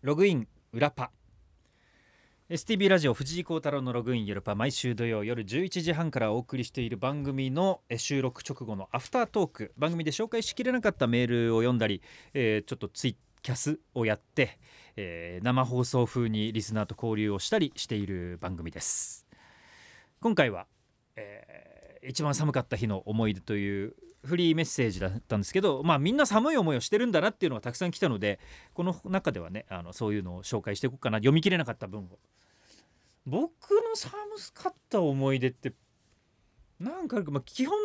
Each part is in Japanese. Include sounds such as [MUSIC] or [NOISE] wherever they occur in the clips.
ログイン裏パ。STB ラジオ藤井幸太郎のログインゆるパ。毎週土曜夜11時半からお送りしている番組の収録直後のアフタートーク。番組で紹介しきれなかったメールを読んだり、えーちょっとツイキャスをやって、えー生放送風にリスナーと交流をしたりしている番組です。今回は、えー一番寒かった日の思い出というフリーメッセージだったんですけどまあみんな寒い思いをしてるんだなっていうのがたくさん来たのでこの中ではねあのそういうのを紹介していこうかな読み切れなかった分を。僕の寒かった思い出ってなんか、まあ、基本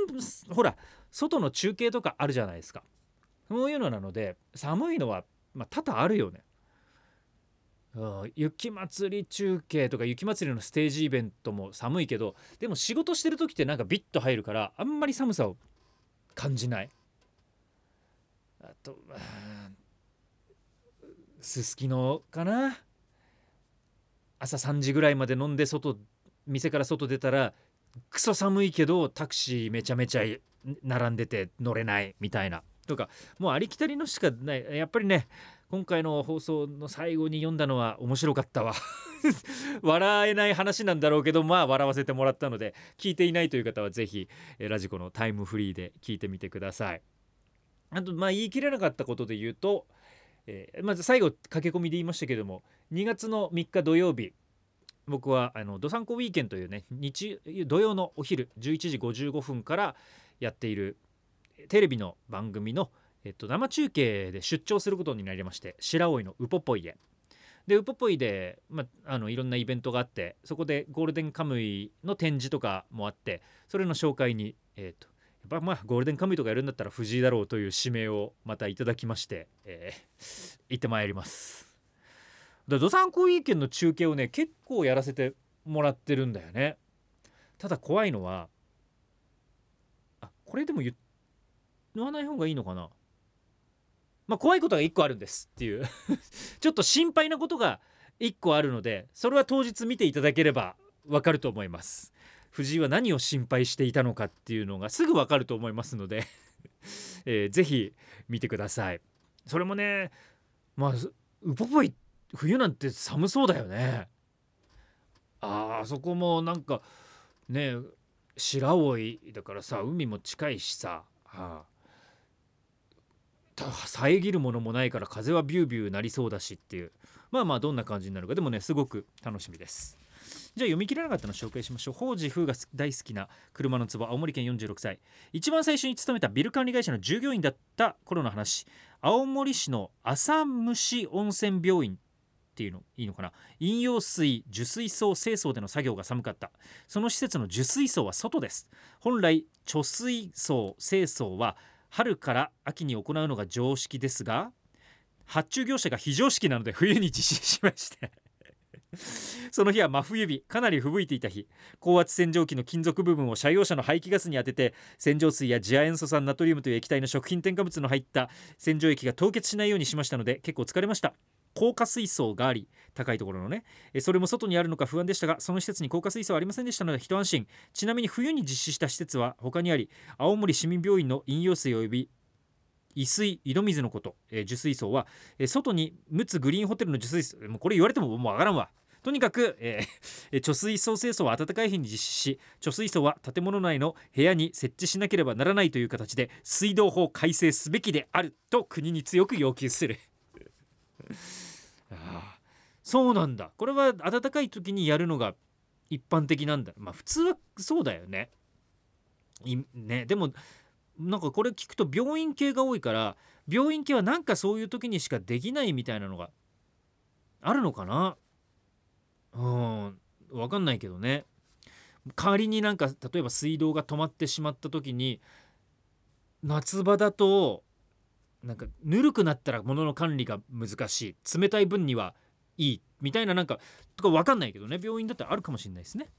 ほら外の中継とかあるじゃないですか。そういうのなので寒いのは、まあ、多々あるよね。雪祭り中継とか雪祭りのステージイベントも寒いけどでも仕事してる時ってなんかビッと入るからあんまり寒さを感じない。あとすすきのかな？朝3時ぐらいまで飲んで外店から外出たらクソ寒いけどタクシーめちゃめちゃ並んでて乗れないみたいな。とかもうありきたりのしかない。やっぱりね今回の放送の最後に読んだのは面白かったわ。[LAUGHS] 笑えない話なんだろうけどまあ笑わせてもらったので聞いていないという方はぜひえーラジコのタイムフリーで聞いてみてくださいあとまあ言い切れなかったことで言うと、えーまず最後駆け込みで言いましたけども2月の3日土曜日僕はあのドサンコウィーケンというね日土曜のお昼11時55分からやっているテレビの番組の、えっと、生中継で出張することになりまして白老のウポポイへ。でウポポイで、まあ、あのいろんなイベントがあってそこでゴールデンカムイの展示とかもあってそれの紹介に、えっとやっぱまあゴールデンカムイとかやるんだったら藤井だろうという指名をまたいただきまして、えー行ってまいります。だドサンコウィーケンの中継をね結構やらせてもらってるんだよね。ただ怖いのはあこれでも言わない方がいいのかな？まあ怖いことが1個あるんですっていう。[LAUGHS] ちょっと心配なことが1個あるのでそれは当日見ていただければわかると思います。藤井は何を心配していたのかっていうのがすぐわかると思いますので、[LAUGHS] えーぜひ見てください。それもねまあウポポイ冬なんて寒そうだよね。あーそこもなんかね白老だからさ海も近いしさ、はあ遮るものもないから風はビュービューなりそうだしっていう。まあまあどんな感じになるか。でもねすごく楽しみです。じゃあ読み切れなかったの紹介しましょう。宝治風が大好きな車の壺。青森県46歳。一番最初に勤めたビル管理会社の従業員だった頃の話。青森市の浅虫温泉病院っていうのいいのかな。飲用水受水槽清掃での作業が寒かった。その施設の受水槽は外です。本来貯水槽清掃は春から秋に行うのが常識ですが発注業者が非常識なので冬に実施しまして [LAUGHS] その日は真冬日かなり吹雪いていた日高圧洗浄機の金属部分を車用車の排気ガスに当てて洗浄水や次亜塩素酸ナトリウムという液体の食品添加物の入った洗浄液が凍結しないようにしましたので結構疲れました。高架水槽があり高いところのね。それも外にあるのか不安でしたがその施設に高架水槽はありませんでしたので一安心。ちなみに冬に実施した施設は他にあり青森市民病院の飲用水及び井水井戸水のこと、えー受水槽は、外に陸奥グリーンホテルの受水槽。もうこれ言われてももうわからんわ。とにかく、えー貯水槽清掃は暖かい日に実施し貯水槽は建物内の部屋に設置しなければならないという形で水道法改正すべきであると国に強く要求する。ああそうなんだ。これは暖かい時にやるのが一般的なんだ。まあ普通はそうだよね。いね。でもなんかこれ聞くと病院系が多いから病院系はなんかそういう時にしかできないみたいなのがあるのかな。うん。分かんないけどね。仮になんか例えば水道が止まってしまった時に夏場だとなんかぬるくなったら物の管理が難しい。冷たい分にはいい。みたいななんかとか分かんないけどね。病院だったらあるかもしれないですね。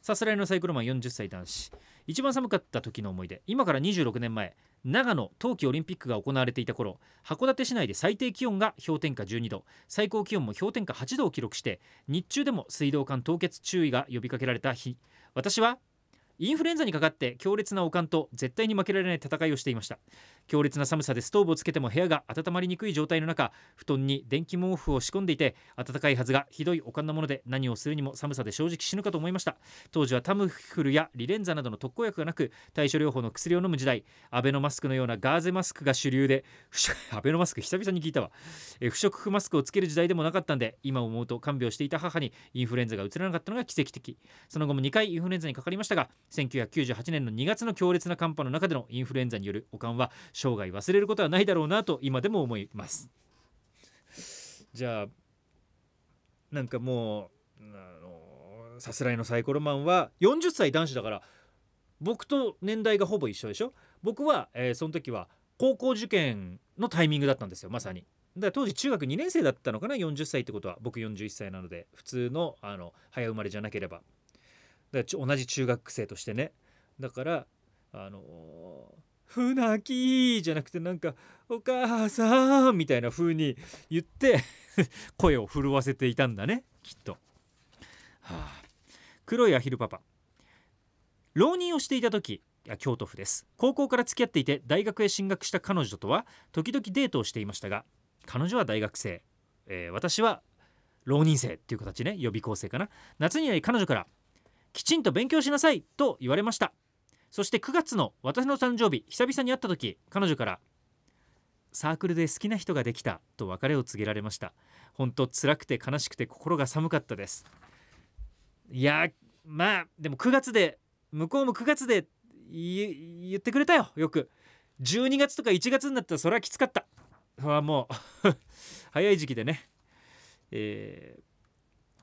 さすらいのサイクロマン40歳男子。一番寒かった時の思い出。今から26年前。長野冬季オリンピックが行われていた頃。函館市内で最低気温が氷点下12度。最高気温も氷点下8度を記録して日中でも水道管凍結注意が呼びかけられた日。私はインフルエンザにかかって強烈な悪寒と絶対に負けられない戦いをしていました。強烈な寒さでストーブをつけても部屋が温まりにくい状態の中布団に電気毛布を仕込んでいて暖かいはずがひどい悪寒なもので何をするにも寒さで正直死ぬかと思いました。当時はタムフルやリレンザなどの特効薬がなく対処療法の薬を飲む時代アベノマスクのようなガーゼマスクが主流で [LAUGHS] アベノマスク久々に聞いたわ。え不織布マスクをつける時代でもなかったんで今思うと看病していた母にインフルエンザが移らなかったのが奇跡的。その後も2回インフルエンザにかかりましたが1998年の2月の強烈な寒波の中でのインフルエンザによる悪寒は生涯忘れることはないだろうなと今でも思います。じゃあなんかもうあのさすらいのサイコロマンは40歳男子だから僕と年代がほぼ一緒でしょ？僕は、えーその時は高校受験のタイミングだったんですよまさに。だ当時中学2年生だったのかな？40歳ってことは。僕41歳なので普通のあの早生まれじゃなければ。だち同じ中学生としてね。だからあの船木じゃなくてなんかお母さんみたいな風に言って [LAUGHS] 声を震わせていたんだねきっと、はあ、黒いアヒルパパ。浪人をしていた時京都府です。高校から付き合っていて大学へ進学した彼女とは時々デートをしていましたが彼女は大学生、えー私は浪人生っていう形ね予備校生かな。夏になり彼女からきちんと勉強しなさいと言われました。そして9月の私の誕生日久々に会った時彼女からサークルで好きな人ができたと別れを告げられました。本当辛くて悲しくて心が寒かったです。いやまあでも9月で向こうも9月で言ってくれたよよく。12月とか1月になったらそれはきつかった。はもう [LAUGHS] 早い時期でね。えー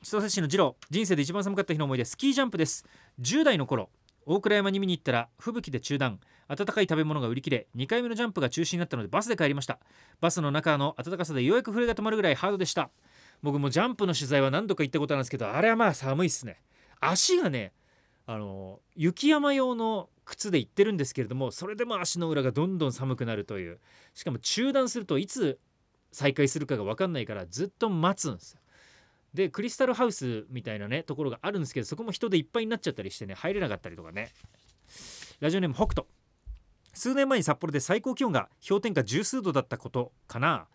千歳市の次郎人生で一番寒かった日の思い出スキージャンプです。10代の頃大倉山に見に行ったら吹雪で中断。温かい食べ物が売り切れ2回目のジャンプが中止になったのでバスで帰りました。バスの中の暖かさでようやく震えが止まるぐらいハードでした。僕もジャンプの取材は何度か行ったことあるんですけどあれはまあ寒いっすね。足がねあの雪山用の靴で行ってるんですけれどもそれでも足の裏がどんどん寒くなるという。しかも中断するといつ再開するかが分かんないからずっと待つんですよ。でクリスタルハウスみたいなねところがあるんですけどそこも人でいっぱいになっちゃったりしてね入れなかったりとかね。ラジオネーム北斗。数年前に札幌で最高気温が氷点下十数度だったことかな。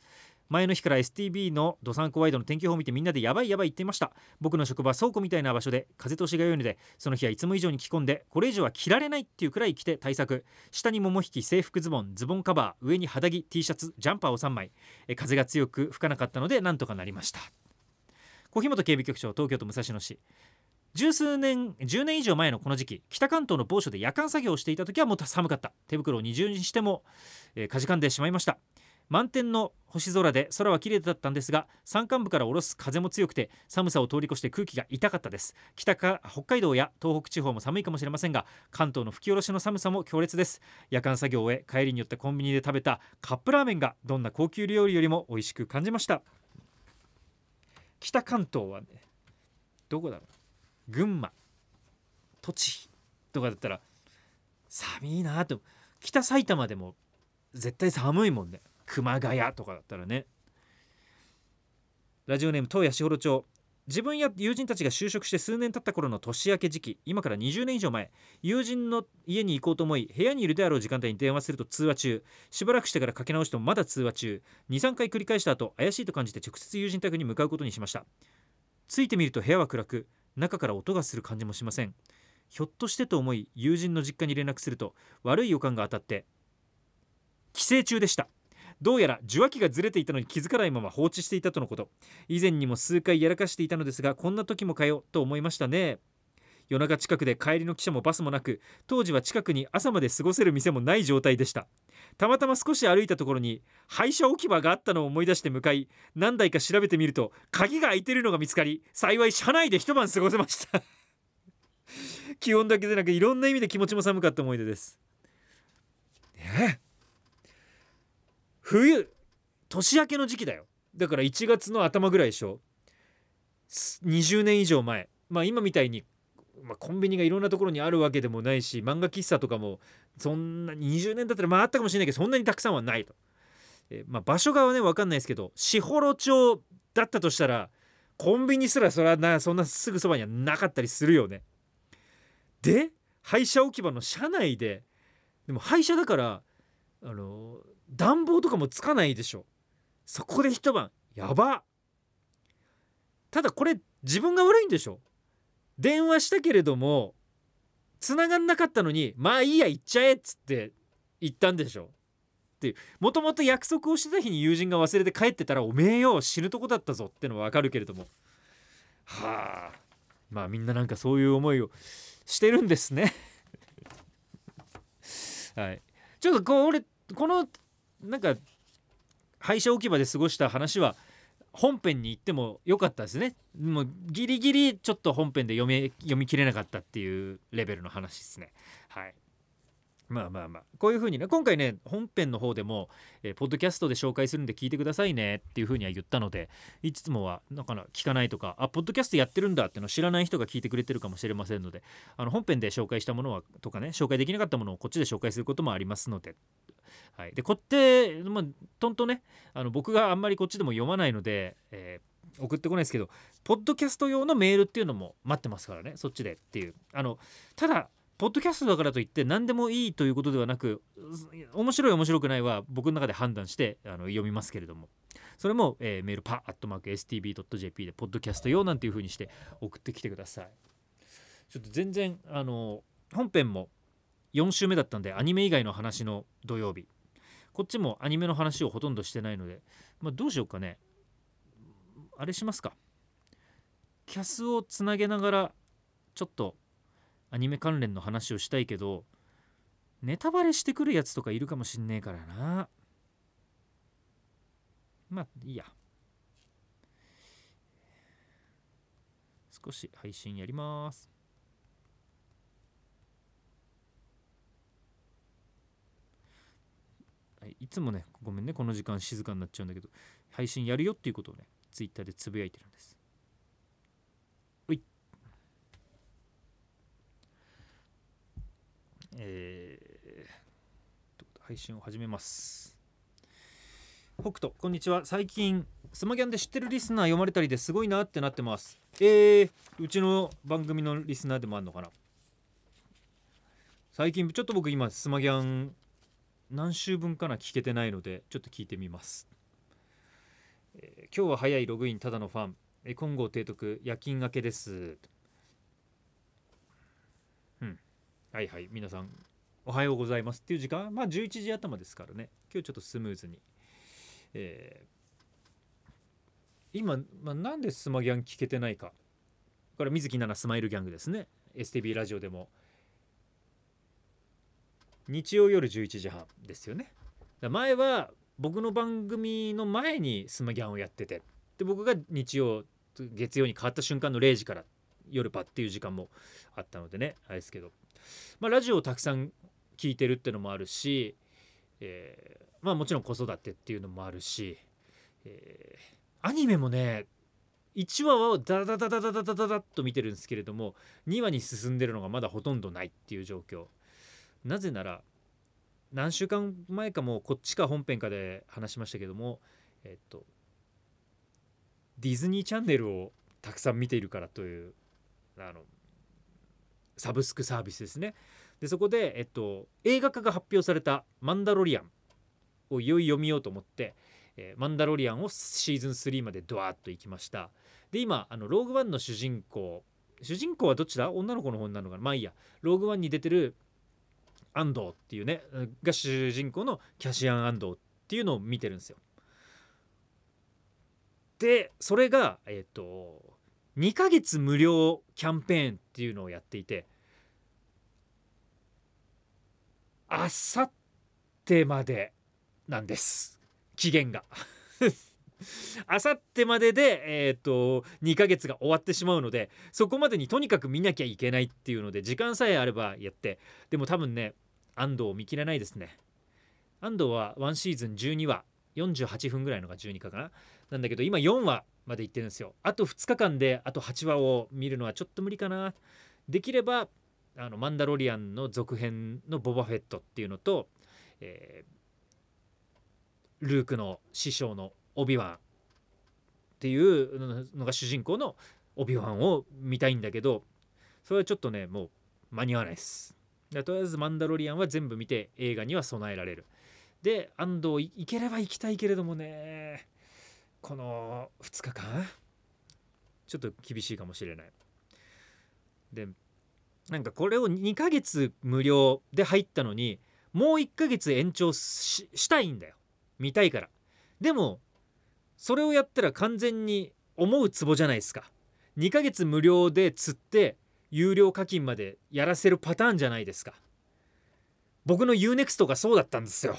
前の日から STB のドサンコワイドの天気予報を見てみんなでやばいやばい言っていました。僕の職場は倉庫みたいな場所で風通しが良いのでその日はいつも以上に着込んでこれ以上は着られないっていうくらい着て対策。下に桃引き制服ズボンズボンカバー上に肌着 T シャツジャンパーを3枚。え風が強く吹かなかったのでなんとかなりました。小日本警備局長東京都武蔵野市。十数年10年以上前のこの時期北関東の某所で夜間作業をしていた時はもっと寒かった。手袋を二重にしても、えー、かじかんでしまいました。満天の星空で空は綺麗だったんですが山間部から下ろす風も強くて寒さを通り越して空気が痛かったです。北か北海道や東北地方も寒いかもしれませんが関東の吹き下ろしの寒さも強烈です。夜間作業を終え帰りによってコンビニで食べたカップラーメンがどんな高級料理よりも美味しく感じました。北関東はねどこだろう？群馬栃木とかだったら寒いなと北埼玉でも絶対寒いもんね。熊谷とかだったらね。ラジオネーム東谷士幌町。自分や友人たちが就職して数年経った頃の年明け時期今から20年以上前友人の家に行こうと思い部屋にいるであろう時間帯に電話すると通話中。しばらくしてからかけ直してもまだ通話中。23回繰り返した後怪しいと感じて直接友人宅に向かうことにしました。ついてみると部屋は暗く中から音がする感じもしません。ひょっとしてと思い友人の実家に連絡すると悪い予感が当たって帰省中でした。どうやら受話器がずれていたのに気づかないまま放置していたとのこと。以前にも数回やらかしていたのですがこんな時もかよと思いましたね。夜中近くで帰りの汽車もバスもなく当時は近くに朝まで過ごせる店もない状態でした。たまたま少し歩いたところに廃車置き場があったのを思い出して向かい何台か調べてみると鍵が開いてるのが見つかり幸い車内で一晩過ごせました [LAUGHS] 気温だけでなくいろんな意味で気持ちも寒かった思い出です。え？冬年明けの時期だよ。だから1月の頭ぐらいでしょ。20年以上前。まあ今みたいに、まあ、コンビニがいろんなところにあるわけでもないし漫画喫茶とかもそんな20年だったらまああったかもしれないけどそんなにたくさんはないと、えーまあ、場所がね分かんないですけど士幌町だったとしたらコンビニすらそれはなそんなすぐそばにはなかったりするよね。で廃車置き場の車内ででも廃車だからあの暖房とかもつかないでしょ。そこで一晩やば。ただこれ自分が悪いんでしょ。電話したけれども繋がんなかったのにまあいいや行っちゃえっつって言ったんでしょ。ってもともと約束をしてた日に友人が忘れて帰ってたらおめえよ死ぬとこだったぞってのはわかるけれども。はあ。まあみんななんかそういう思いをしてるんですね。はい。ちょっとこう俺このなんか廃車置き場で過ごした話は本編に行っても良かったですね。もうギリギリちょっと本編で読み読み切れなかったっていうレベルの話ですね。はい。まあまあまあ。こういう風にね今回ね本編の方でも、えー、ポッドキャストで紹介するんで聞いてくださいねっていう風には言ったのでいつもはだから聞かないとかあポッドキャストやってるんだっての知らない人が聞いてくれてるかもしれませんのであの本編で紹介したものはとかね紹介できなかったものをこっちで紹介することもありますので。はい、でこって、まあ、とんとねあの僕があんまりこっちでも読まないので、えー、送ってこないですけどポッドキャスト用のメールっていうのも待ってますからねそっちでっていう。あのただポッドキャストだからといって何でもいいということではなく面白い面白くないは僕の中で判断してあの読みますけれども。それも、えー、メールパットマーク STB.jp でポッドキャスト用なんていう風にして送ってきてください。ちょっと全然あの本編も4週目だったんでアニメ以外の話の土曜日。こっちもアニメの話をほとんどしてないので、まあ、どうしようかね。あれしますか。キャスをつなげながらちょっとアニメ関連の話をしたいけどネタバレしてくるやつとかいるかもしんねえからな。まあいいや。少し配信やります。いつもねごめんねこの時間静かになっちゃうんだけど配信やるよっていうことをねツイッターでつぶやいてるんです。えー、配信を始めます。北斗こんにちは。最近スマギャンで知ってるリスナー読まれたりですごいなってなってます。えー、うちの番組のリスナーでもあるのかな。最近ちょっと僕今スマギャン何週分かな聞けてないのでちょっと聞いてみます、えー、今日は早いログインただのファン。え金剛提督夜勤明けです。はいはい皆さんおはようございますっていう時間まあ11時頭ですからね。今日ちょっとスムーズに、えー、今、まあ、なんでスマギャン聞けてないか。これ水木奈々スマイルギャングですね。STB ラジオでも。日曜夜11時半ですよね。前は僕の番組の前にスマギャンをやってて。で僕が日曜月曜に変わった瞬間の0時から夜パっていう時間もあったのでねあれですけど。まあ、ラジオをたくさん聞いてるってのもあるし、えー、まあもちろん子育てっていうのもあるし、えー、アニメもね1話をダダダダダダダダダッと見てるんですけれども2話に進んでるのがまだほとんどないっていう状況。なぜなら何週間前かもこっちか本編かで話しましたけどもえっとディズニーチャンネルをたくさん見ているからというあのサブスクサービスですね。でそこで、えっと、映画化が発表された「マンダロリアン」をいよいよ見ようと思って「えー、マンダロリアン」をシーズン3までドワーッと行きました。で今あのローグワンの主人公主人公はどっちだ？女の子の方なのかな？まあいいや。ローグワンに出てる安藤っていうねが主人公のキャシアン安藤っていうのを見てるんですよ。でそれがえっ、と2ヶ月無料キャンペーンっていうのをやっていてあさってまでなんです。期限が。[LAUGHS] あさってまでで、えーと、2ヶ月が終わってしまうのでそこまでにとにかく見なきゃいけないっていうので時間さえあればやって。でも多分ね安藤を見切れないですね。安藤は1シーズン12話48分ぐらいのが12かかな。なんだけど今4話まで行ってるんですよ。あと2日間であと8話を見るのはちょっと無理かな。できればあのマンダロリアンの続編のボバフェットっていうのと、えー、ルークの師匠のオビワンっていうのが主人公のオビワンを見たいんだけどそれはちょっとねもう間に合わないです。でとりあえず「マンダロリアン」は全部見て映画には備えられる。で安藤行ければ行きたいけれどもね。この2日間ちょっと厳しいかもしれない。でなんかこれを2ヶ月無料で入ったのにもう1ヶ月延長したいんだよ。見たいから。でもそれをやったら完全に思うツボじゃないですか。2ヶ月無料で釣って有料課金までやらせるパターンじゃないですか。僕の UNEXT がそうだったんですよ。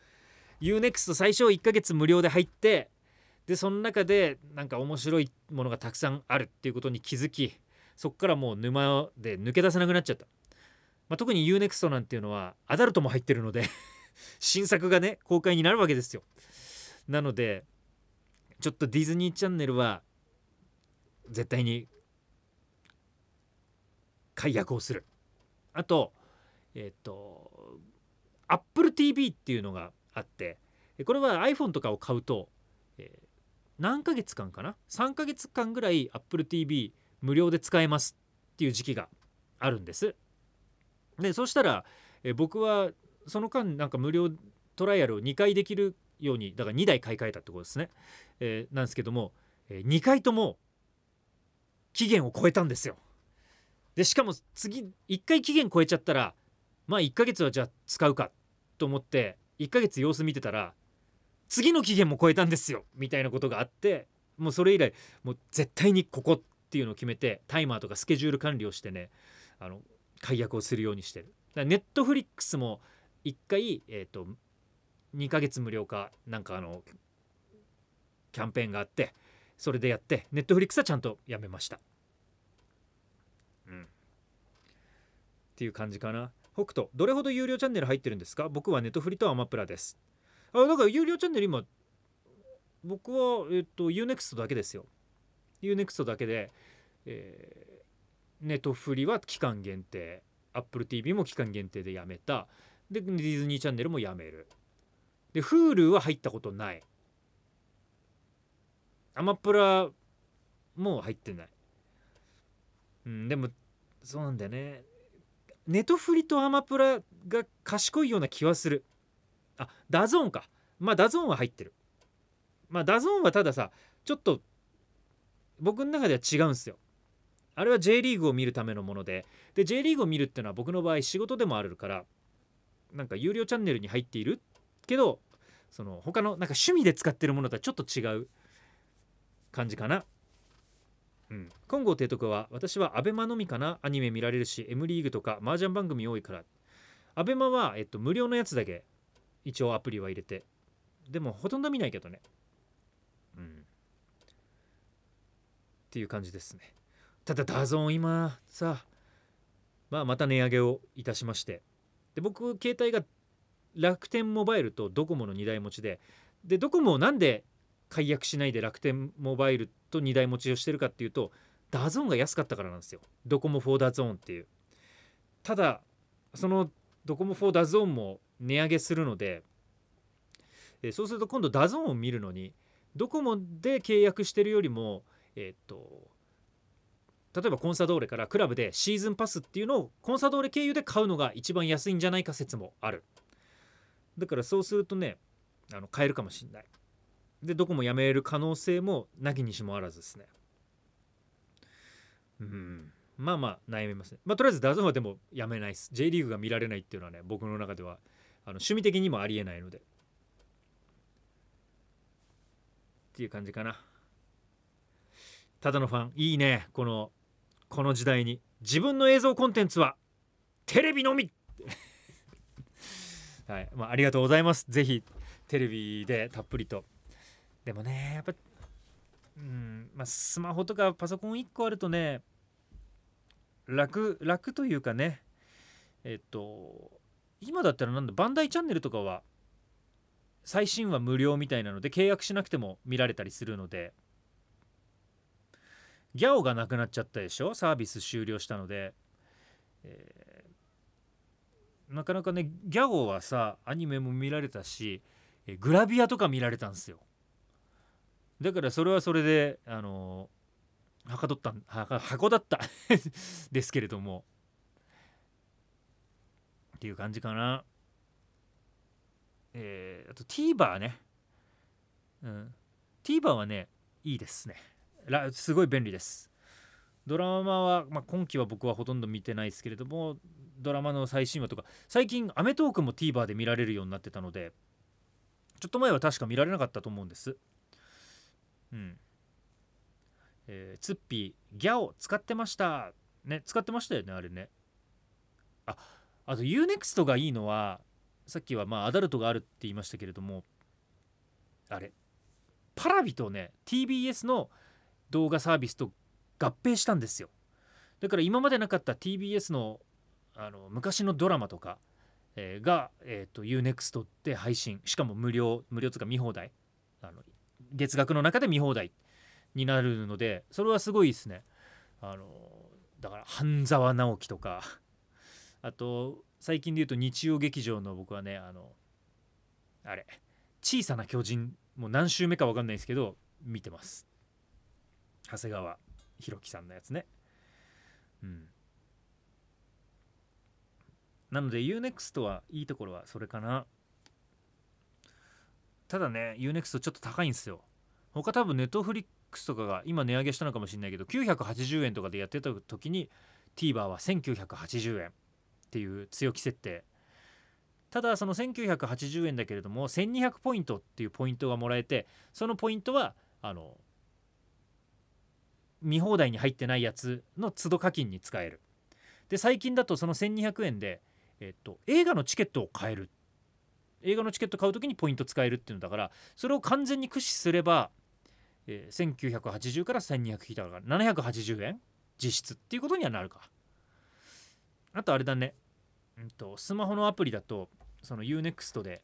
[LAUGHS] UNEXT 最初1ヶ月無料で入ってでその中でなんか面白いものがたくさんあるっていうことに気づきそっからもう沼で抜け出せなくなっちゃった、まあ、特に UNEXT なんていうのはアダルトも入ってるので [LAUGHS] 新作がね公開になるわけですよ。なのでちょっとディズニーチャンネルは絶対に解約をする。あとえっ、ー、と AppleTV っていうのがあってこれは iPhone とかを買うと、何ヶ月間かな？3ヶ月間ぐらい AppleTV 無料で使えますっていう時期があるんです。でそしたら、え、僕はその間なんか無料トライアルを2回できるようにだから2台買い替えたってことですね、えー、なんですけども、えー、2回とも期限を超えたんですよ。でしかも次1回期限超えちゃったらまあ1ヶ月はじゃあ使うかと思って1ヶ月様子見てたら次の期限も超えたんですよみたいなことがあってもうそれ以来もう絶対にここっていうのを決めてタイマーとかスケジュール管理をしてねあの解約をするようにしてる。ネットフリックスも1回、えーと、2ヶ月無料かなんかあのキャンペーンがあってそれでやってネットフリックスはちゃんとやめました。うん。っていう感じかな。北斗どれほど有料チャンネル入ってるんですか？僕はネットフリとアマプラですあだから有料チャンネル今僕はえっと UNEXT だけですよ。U-NEXT だけで、えー、ネットフリは期間限定 AppleTV も期間限定でやめた。でディズニーチャンネルもやめる。で Hulu は入ったことない。アマプラも入ってない。うんでもそうなんだよね。ネトフリとアマプラが賢いような気はする。あダゾーンか。まあダゾーンは入ってる。まあダゾーンはたださちょっと僕の中では違うんすよ。あれは J リーグを見るためのもので。で J リーグを見るっていうのは僕の場合仕事でもあるからなんか有料チャンネルに入っているけどその他のなんか趣味で使ってるものとはちょっと違う感じかな。うん、金剛提督は私はアベマのみかなアニメ見られるし M リーグとか麻雀番組多いから。アベマは、えっと、無料のやつだけ。一応アプリは入れて。でもほとんど見ないけどね。うん。っていう感じですね。ただダゾーン今さまあまた値上げをいたしまして。で僕携帯が楽天モバイルとドコモの2台持ちで。でドコモをなんで解約しないで楽天モバイルと2台持ちをしてるかっていうとダゾーンが安かったからなんですよ。ドコモ4ダゾーンっていう。ただそのドコモ4ダゾーンも値上げするのでえそうすると今度ダゾーンを見るのにドコモで契約してるよりもえっと例えばコンサドーレからクラブでシーズンパスっていうのをコンサドーレ経由で買うのが一番安いんじゃないか説もある。だからそうするとねあの変えるかもしんない。でドコモ辞める可能性もなきにしもあらずですね。うん。まあまあ悩みますね。まあとりあえずダゾーンはでもやめないです。J リーグが見られないっていうのはね僕の中ではあの趣味的にもありえないので。っていう感じかな。ただのファンいいね。このこの時代に。自分の映像コンテンツはテレビのみ。[LAUGHS] はい。まあ、ありがとうございます。ぜひテレビでたっぷりと。でもねやっぱうん。まあスマホとかパソコン1個あるとね楽楽というかね。えっと今だったらなんだバンダイチャンネルとかは最新話無料みたいなので契約しなくても見られたりするのでギャオがなくなっちゃったでしょ？サービス終了したので、えー、なかなかねギャオはさアニメも見られたしグラビアとか見られたんですよ。だからそれはそれであのはかどったはかだったですけれども。っていう感じかな。えー、あと TVer ね。うん。TVer はねいいですね。すごい便利です。ドラマは、まあ、今期は僕はほとんど見てないですけれどもドラマの最新話とか最近『アメトーーク』も TVer で見られるようになってたのでちょっと前は確か見られなかったと思うんです。うん。えー、ツッピーギャオ使ってました。ね使ってましたよねあれね。ああと UNEXT がいいのはさっきはまあアダルトがあるって言いましたけれどもあれパラビとね TBS の動画サービスと合併したんですよ。だから今までなかった TBS のあの昔のドラマとか、えー、が、えーと、UNEXT で配信。しかも無料無料つか見放題。あの月額の中で見放題になるのでそれはすごいですね。あのだから半沢直樹とかあと最近で言うと日曜劇場の僕はねあのあれ小さな巨人もう何週目か分かんないですけど見てます。長谷川博己さんのやつね。うん。なので UNEXT はいいところはそれかな。ただね UNEXT ちょっと高いんですよ。他多分 Netflix とかが今値上げしたのかもしれないけど980円とかでやってた時に TVer は1980円。っていう強気設定。ただその1980円だけれども1200ポイントっていうポイントがもらえてそのポイントはあの見放題に入ってないやつの都度課金に使える。で最近だとその1200円で、えっと、映画のチケットを買える。映画のチケット買う時にポイント使えるっていうのだからそれを完全に駆使すれば、えー、1980から1200引いたから780円実質っていうことにはなるか。あとあれだね。うんと、スマホのアプリだとその UNEXT で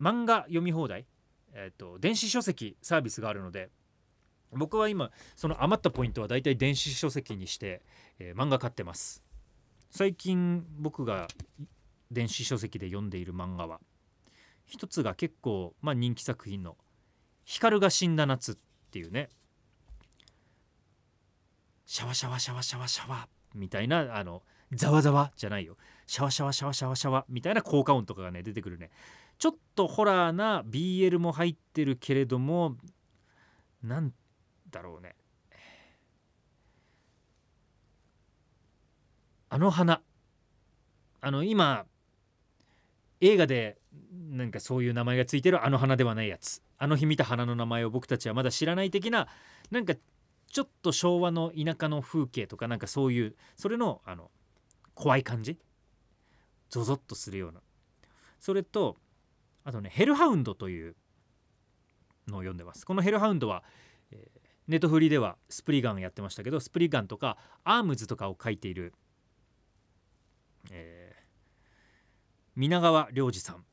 漫画読み放題、えーと、電子書籍サービスがあるので僕は今その余ったポイントはだいたい電子書籍にして、えー、漫画買ってます。最近僕が電子書籍で読んでいる漫画は一つが結構、まあ、人気作品の「光が死んだ夏」っていうねシャワシャワシャワシャワシャワみたいなあのざわざわじゃないよ。シャワシャワシャワシャワシャワみたいな効果音とかがね出てくるね。ちょっとホラーな BL も入ってるけれどもなんだろうね。あの花。あの今映画でなんかそういう名前がついてるあの花ではないやつ。あの日見た花の名前を僕たちはまだ知らない的ななんかちょっと昭和の田舎の風景とかなんかそういうそれのあの怖い感じ？ゾゾッとするような。それとあとねヘルハウンドというのを読んでます。このヘルハウンドは、え、ネットフリではスプリガンやってましたけどスプリガンとかアームズとかを書いている、えー、皆川良二さん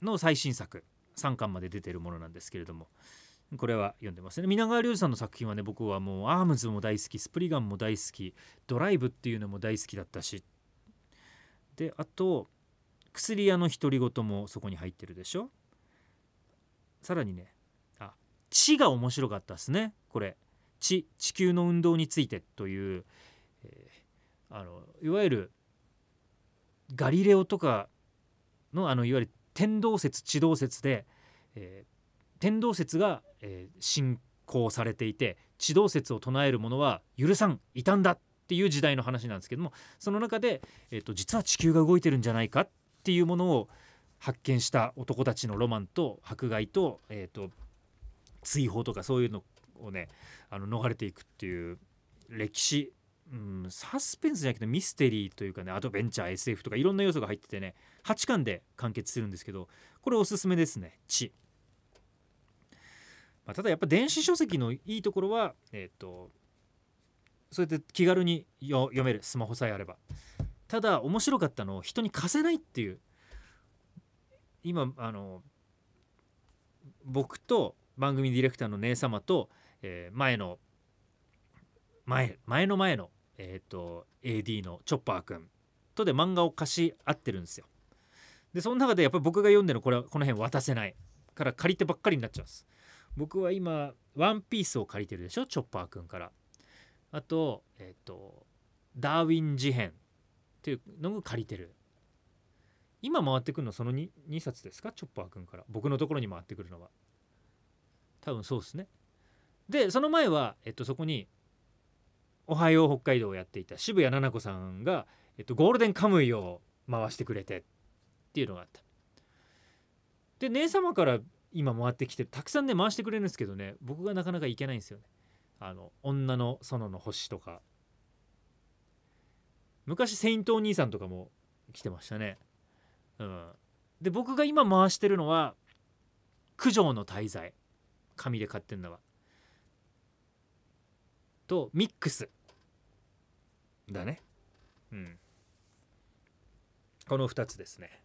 の最新作3巻まで出てるものなんですけれどもこれは読んでますね。皆川亮さんの作品はね僕はもうアームズも大好きスプリガンも大好きドライブっていうのも大好きだったしであと薬屋の独り言もそこに入ってるでしょ？さらにねあ地が面白かったですねこれ。地地球の運動についてという、えー、あのいわゆるガリレオとかのあのいわゆる天動説地動説で、えー、天動説が、えー、信仰されていて地動説を唱える者は許さん異端だっていう時代の話なんですけどもその中で、えーと、実は地球が動いてるんじゃないかっていうものを発見した男たちのロマンと迫害と,、えーと、追放とかそういうのをねあの逃れていくっていう歴史、うん、サスペンスじゃなくてミステリーというかねアドベンチャー SF とかいろんな要素が入っててね8巻で完結するんですけどこれおすすめですね「地」。まあ、ただやっぱ電子書籍のいいところは、えーとそうやって気軽に読めるスマホさえあれば。ただ面白かったのを人に貸せないっていう。今あの僕と番組ディレクターの姉様と、えー、前の前前の前の、えーと、AD のチョッパーくんとで漫画を貸し合ってるんですよ。でその中でやっぱり僕が読んでるこれはこの辺渡せない。から借りてばっかりになっちゃうんです。僕は今ワンピースを借りてるでしょチョッパーくんから。あと,、えーと、ダーウィン事変っていうのを借りてる。今回ってくるのその 2, 2冊ですか？チョッパーくんから。僕のところに回ってくるのは。多分そうですね。でその前は、えっと、そこに「おはよう北海道」をやっていた渋谷菜々子さんが、えっと、ゴールデンカムイを回してくれてっていうのがあった。で姉様から今回ってきてたくさんね回してくれるんですけどね僕がなかなか行けないんですよね。あの女の園の星とか。昔セイントお兄さんとかも来てましたね。うん。で僕が今回してるのは九条の滞在。紙で買ってんのは。とミックス。だね。うん。この2つですね。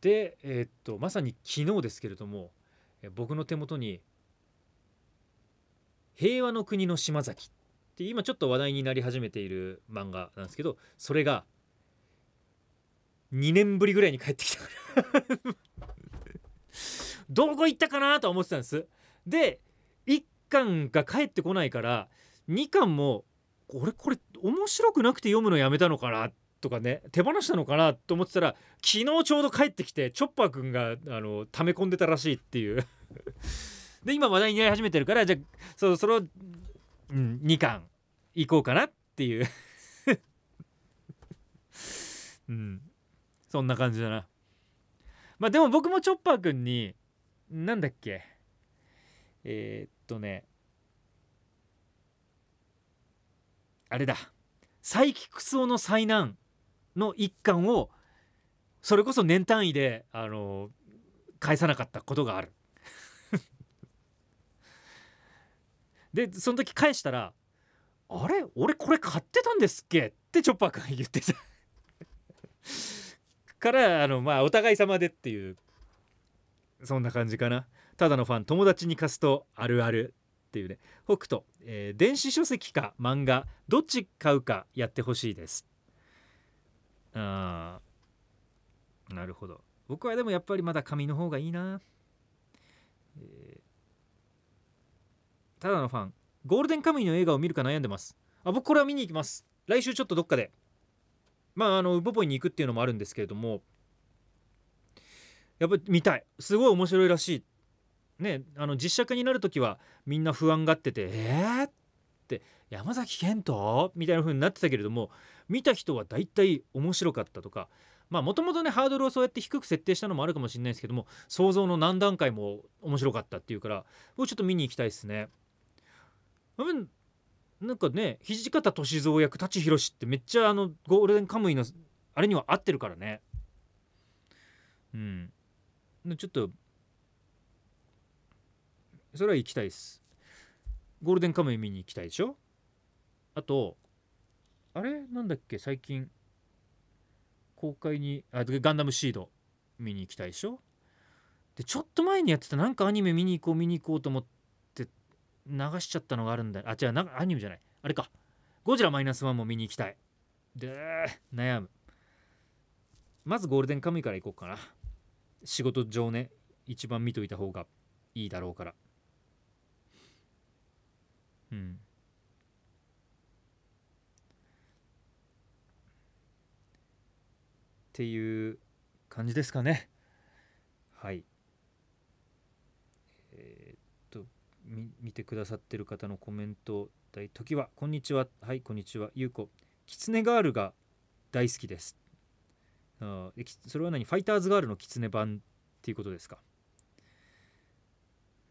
でえーっとまさに昨日ですけれども僕の手元に「平和の国の島崎」って今ちょっと話題になり始めている漫画なんですけどそれが2年ぶりぐらいに帰ってきた。[LAUGHS] どこ行ったかなと思ってたんです。で1巻が帰ってこないから2巻も俺これ面白くなくて読むのやめたのかなとかね手放したのかなと思ってたら昨日ちょうど帰ってきてチョッパーくんがあの溜め込んでたらしいっていう。で今話題になり始めてるからじゃあそろそろ、うん、2巻行こうかなっていう。[LAUGHS] うん。そんな感じだな。まあでも僕もチョッパーくんになんだっけ。えー、っとね。あれだ。サイキクソの災難の一巻をそれこそ年単位であの返さなかったことがある。でその時返したら「あれ？俺これ買ってたんですっけ?」ってチョッパー君が言ってた。[LAUGHS] からあのまあお互い様でっていうそんな感じかな。ただのファン友達に貸すとあるあるっていうね。北斗、えー、電子書籍か漫画どっち買うかやってほしいです。あーなるほど。僕はでもやっぱりまだ紙の方がいいな、えー、ただのファン。ゴールデンカムイの映画を見るか悩んでます。あ僕これは見に行きます。来週ちょっとどっかで。まああのウポポイに行くっていうのもあるんですけれども。やっぱり見たい。すごい面白いらしい。ねあの実写化になる時はみんな不安がっててえー、って山崎賢人？みたいな風になってたけれども見た人は大体面白かったとか。まあもともとねハードルをそうやって低く設定したのもあるかもしれないですけども想像の何段階も面白かったっていうからもうちょっと見に行きたいですね。なんかね土方歳三役舘ひろしってめっちゃあのゴールデンカムイのあれには合ってるからね。うん。ちょっとそれは行きたいです。ゴールデンカムイ見に行きたいでしょ？あとあれ？なんだっけ？最近公開にあガンダムシード見に行きたいでしょ？でちょっと前にやってたなんかアニメ見に行こう見に行こうと思って流しちゃったのがあるんだ。あ違うなアニメじゃない。あれか。ゴジラマイナスワンも見に行きたい。で悩む。まずゴールデンカムイから行こうかな。仕事上ね一番見といた方がいいだろうから。うん。っていう感じですかね。はいえー、っと見てくださってる方のコメント大時はこんにちは。はいこんにちは。ゆうこキツネガールが大好きです。あそれは何？ファイターズガールのキツネ版っていうことですか？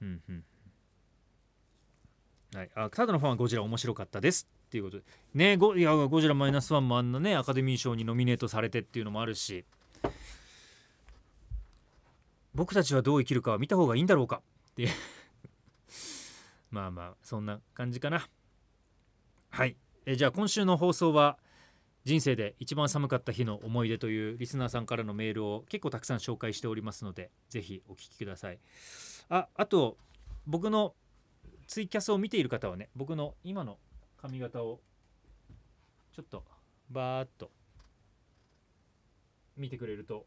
うんうんはい、あただのファンはゴジラ面白かったですっていうことで。ねゴいやゴジラマイナスワンもあんなねアカデミー賞にノミネートされてっていうのもあるし。僕たちはどう生きるかは見た方がいいんだろうかってまあまあそんな感じかな。はい。えじゃあ今週の放送は人生で一番寒かった日の思い出というリスナーさんからのメールを結構たくさん紹介しておりますのでぜひお聞きください。ああと僕のツイキャスを見ている方はね僕の今の髪型をちょっとバーっと見てくれると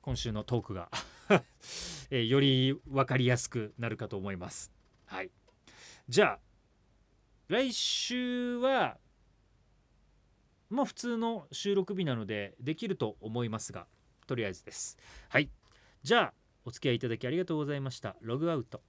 今週のトークが [LAUGHS] え、より分かりやすくなるかと思います。はい。じゃあ来週はまあ普通の収録日なのでできると思いますがとりあえずです。はい。じゃあお付き合いいただきありがとうございました。ログアウト。